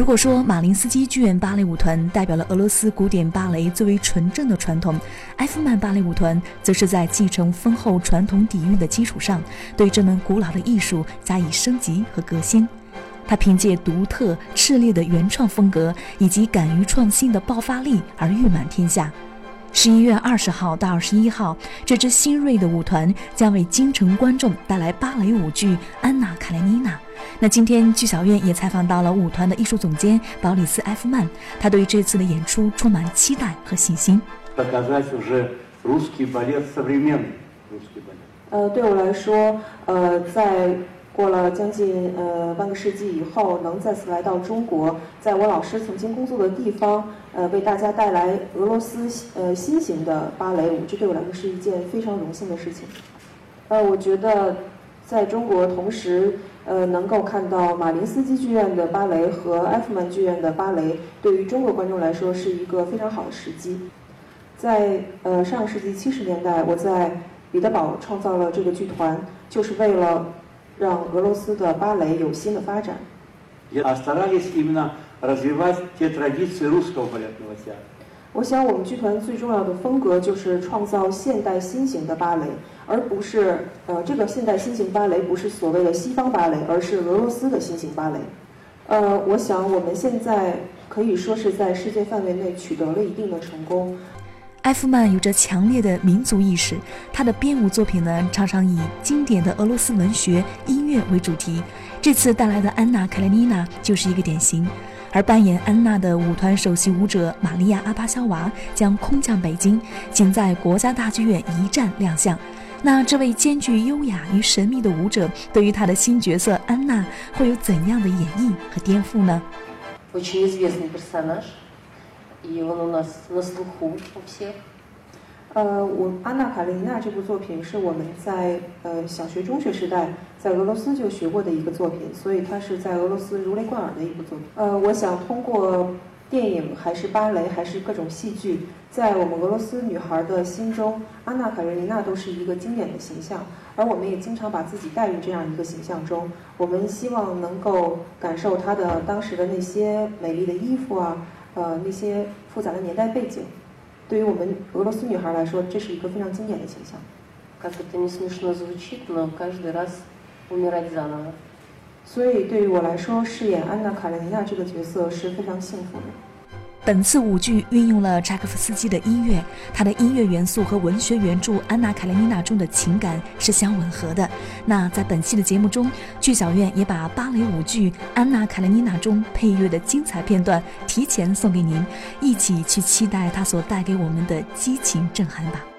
如果说马林斯基剧院芭蕾舞团代表了俄罗斯古典芭蕾最为纯正的传统，埃夫曼芭蕾舞团则是在继承丰厚传统底蕴的基础上，对这门古老的艺术加以升级和革新。他凭借独特炽烈的原创风格以及敢于创新的爆发力而誉满天下。十一月二十号到二十一号，这支新锐的舞团将为京城观众带来芭蕾舞剧《安娜·卡列尼娜》。那今天剧小院也采访到了舞团的艺术总监保里斯·埃夫曼，他对这次的演出充满期待和信心。呃，对我来说，呃，在。过了将近呃半个世纪以后，能再次来到中国，在我老师曾经工作的地方，呃，为大家带来俄罗斯呃新型的芭蕾舞，这对我来说是一件非常荣幸的事情。呃，我觉得在中国同时呃能够看到马林斯基剧院的芭蕾和埃夫曼剧院的芭蕾，对于中国观众来说是一个非常好的时机。在呃上个世纪七十年代，我在彼得堡创造了这个剧团，就是为了。让俄罗斯的芭蕾有新的发展。我想，我们剧团最重要的风格就是创造现代新型的芭蕾，而不是呃，这个现代新型芭蕾不是所谓的西方芭蕾，而是俄罗斯的新型芭蕾。呃，我想我们现在可以说是在世界范围内取得了一定的成功。埃夫曼有着强烈的民族意识，他的编舞作品呢常常以经典的俄罗斯文学、音乐为主题。这次带来的《安娜·卡列尼娜》就是一个典型。而扮演安娜的舞团首席舞者玛利亚·阿巴肖娃将空降北京，仅在国家大剧院一站亮相。那这位兼具优雅与神秘的舞者，对于他的新角色安娜会有怎样的演绎和颠覆呢？呃，我《安娜·卡列尼娜》这部作品是我们在呃小学、中学时代在俄罗斯就学过的一个作品，所以它是在俄罗斯如雷贯耳的一部作品。呃，我想通过电影、还是芭蕾、还是各种戏剧，在我们俄罗斯女孩的心中，安娜·卡列尼娜都是一个经典的形象，而我们也经常把自己带入这样一个形象中。我们希望能够感受她的当时的那些美丽的衣服啊。呃，那些复杂的年代背景，对于我们俄罗斯女孩来说，这是一个非常经典的形象。所以，对于我来说，饰演安娜·卡列尼娜这个角色是非常幸福的。本次舞剧运用了柴可夫斯基的音乐，他的音乐元素和文学原著《安娜·卡列尼娜》中的情感是相吻合的。那在本期的节目中，剧小院也把芭蕾舞剧《安娜·卡列尼娜》中配乐的精彩片段提前送给您，一起去期待它所带给我们的激情震撼吧。